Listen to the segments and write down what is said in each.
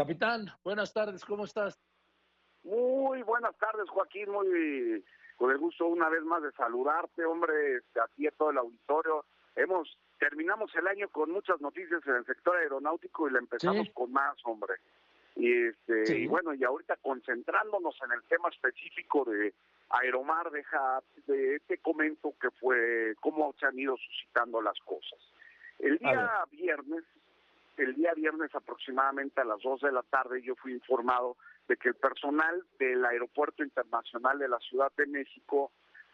Capitán, buenas tardes, ¿cómo estás? Muy buenas tardes, Joaquín, muy con el gusto una vez más de saludarte, hombre, este, aquí a todo el auditorio. Hemos terminamos el año con muchas noticias en el sector aeronáutico y le empezamos con más, hombre. Y este y bueno, y ahorita concentrándonos en el tema específico de Aeromar, deja de este comento que fue cómo se han ido suscitando las cosas. El día viernes, el día viernes aproximadamente a las 2 de la tarde yo fui informado de que el personal del Aeropuerto Internacional de la Ciudad de México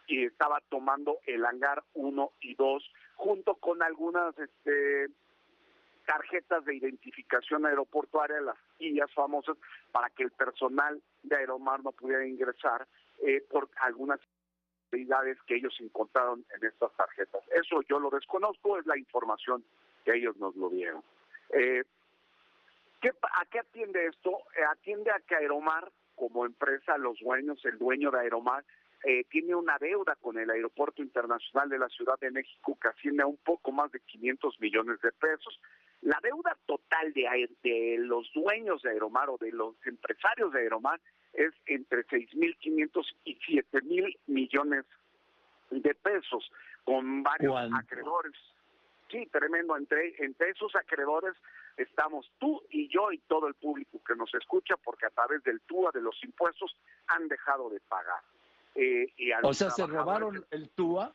estaba tomando el hangar 1 y 2 junto con algunas este, tarjetas de identificación aeroportuaria, las guías famosas, para que el personal de Aeromar no pudiera ingresar eh, por algunas que ellos encontraron en estas tarjetas. Eso yo lo desconozco, es la información que ellos nos lo dieron. Eh, ¿A qué atiende esto? Eh, atiende a que Aeromar, como empresa, los dueños, el dueño de Aeromar, eh, tiene una deuda con el Aeropuerto Internacional de la Ciudad de México que asciende a un poco más de 500 millones de pesos. La deuda total de, de los dueños de Aeromar o de los empresarios de Aeromar es entre 6.500 y 7.000 millones de pesos con varios acreedores. Sí, tremendo. Entre, entre esos acreedores estamos tú y yo y todo el público que nos escucha porque a través del TUA, de los impuestos, han dejado de pagar. Eh, o sea, se robaron el TUA.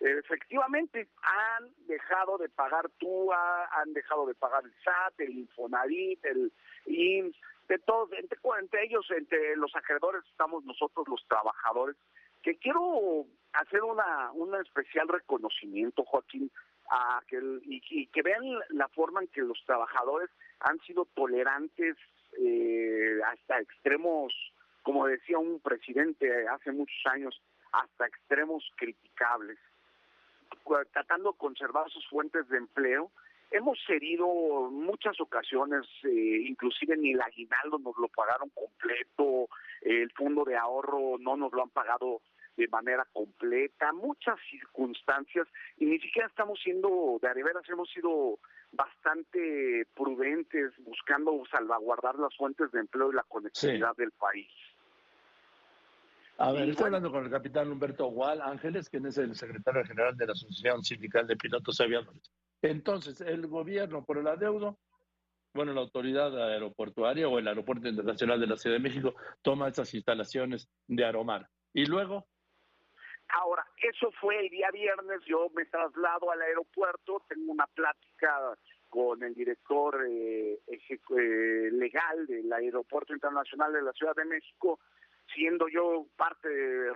Efectivamente, han dejado de pagar TUA, han dejado de pagar el SAT, el Infonavit, el IMSS, de todos, entre, entre ellos, entre los acreedores estamos nosotros los trabajadores, que quiero hacer una, un especial reconocimiento, Joaquín, a que y, que vean la forma en que los trabajadores han sido tolerantes eh, hasta extremos como decía un presidente hace muchos años, hasta extremos criticables, tratando de conservar sus fuentes de empleo. Hemos herido muchas ocasiones, eh, inclusive ni el aguinaldo nos lo pagaron completo, el fondo de ahorro no nos lo han pagado de manera completa, muchas circunstancias, y ni siquiera estamos siendo, de arriberas hemos sido bastante prudentes buscando salvaguardar las fuentes de empleo y la conectividad del país. A ver, estoy hablando con el capitán Humberto Gual Ángeles, quien es el secretario general de la Asociación Sindical de Pilotos Aviadores. Entonces, el gobierno por el adeudo, bueno, la autoridad aeroportuaria o el Aeropuerto Internacional de la Ciudad de México toma esas instalaciones de Aromar. Y luego... Ahora, eso fue el día viernes, yo me traslado al aeropuerto, tengo una plática con el director eh, eh, legal del Aeropuerto Internacional de la Ciudad de México, siendo yo parte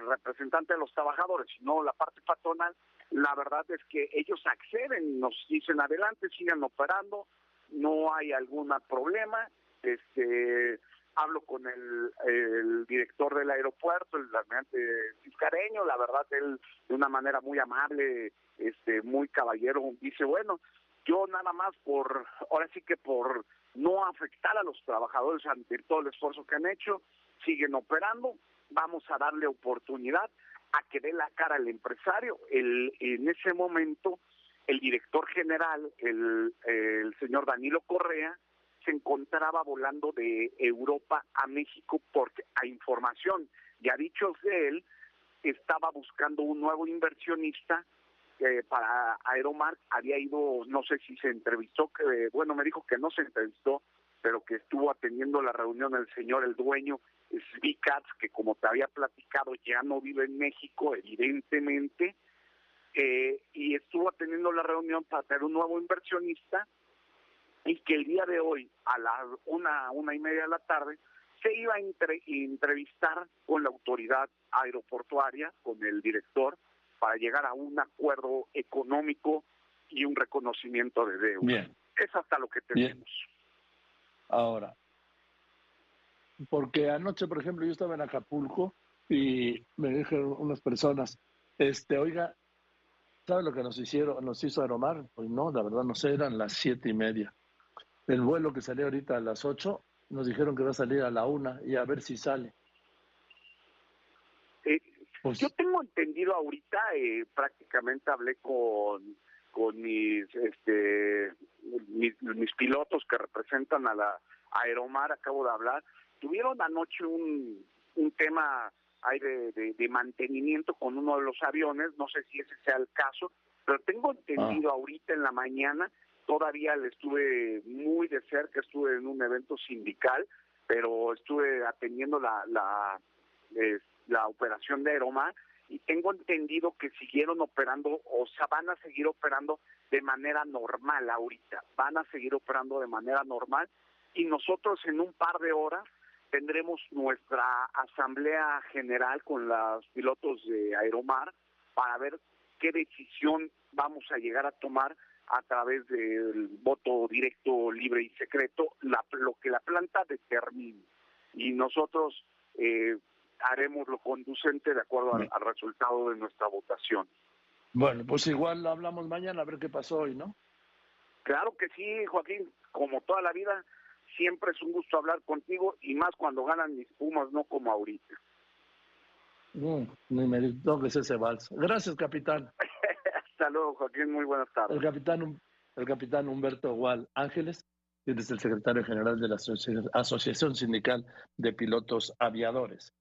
representante de los trabajadores, sino la parte patronal, la verdad es que ellos acceden, nos dicen adelante, sigan operando, no hay algún problema, este hablo con el, director del aeropuerto, el almirante Ciscareño, la verdad él de una manera muy amable, este muy caballero, dice, bueno, yo nada más por, ahora sí que por no afectar a los trabajadores ante todo el esfuerzo que han hecho, siguen operando, vamos a darle oportunidad a que dé la cara al empresario. El, en ese momento, el director general, el, el señor Danilo Correa, se encontraba volando de Europa a México porque a información y a dichos de él, estaba buscando un nuevo inversionista eh, para Aeromar, había ido, no sé si se entrevistó, que, bueno, me dijo que no se entrevistó, pero que estuvo atendiendo la reunión el señor, el dueño, Svicats, que como te había platicado ya no vive en México, evidentemente, eh, y estuvo atendiendo la reunión para tener un nuevo inversionista y que el día de hoy a las una, una y media de la tarde se iba a entrevistar con la autoridad aeroportuaria, con el director, para llegar a un acuerdo económico y un reconocimiento de deuda. Es hasta lo que tenemos. Ahora, porque anoche, por ejemplo, yo estaba en Acapulco y me dijeron unas personas, este, oiga, ¿sabe lo que nos hicieron, nos hizo Aeromar? Pues no, la verdad no sé, eran las siete y media. El vuelo que salió ahorita a las ocho, nos dijeron que va a salir a la una y a ver si sale. Eh, pues, yo tengo entendido ahorita, eh, prácticamente hablé con con mis este mis, mis pilotos que representan a la Aeromar, acabo de hablar, tuvieron anoche un, un tema hay de, de, mantenimiento con uno de los aviones, no sé si ese sea el caso, pero tengo entendido ah. ahorita en la mañana, todavía le estuve muy de cerca, estuve en un evento sindical, pero estuve atendiendo la, la, la operación de Aeromar y tengo entendido que siguieron operando, o sea, van a seguir operando de manera normal ahorita, van a seguir operando de manera normal y nosotros en un par de horas tendremos nuestra asamblea general con los pilotos de Aeromar para ver qué decisión vamos a llegar a tomar a través del voto directo, libre y secreto, lo que la planta determine. Y nosotros eh, haremos lo conducente de acuerdo al, resultado de nuestra votación. Bueno, pues igual hablamos mañana a ver qué pasó hoy, ¿no? Claro que sí, Joaquín, como toda la vida, siempre es un gusto hablar contigo y más cuando ganan mis Pumas, no como ahorita. Mm, ni me toques ese vals. Gracias, capitán. Hasta Joaquín. Muy buenas tardes. El capitán, el capitán Humberto Gual Ángeles, es el secretario general de la Asociación Sindical de Pilotos Aviadores.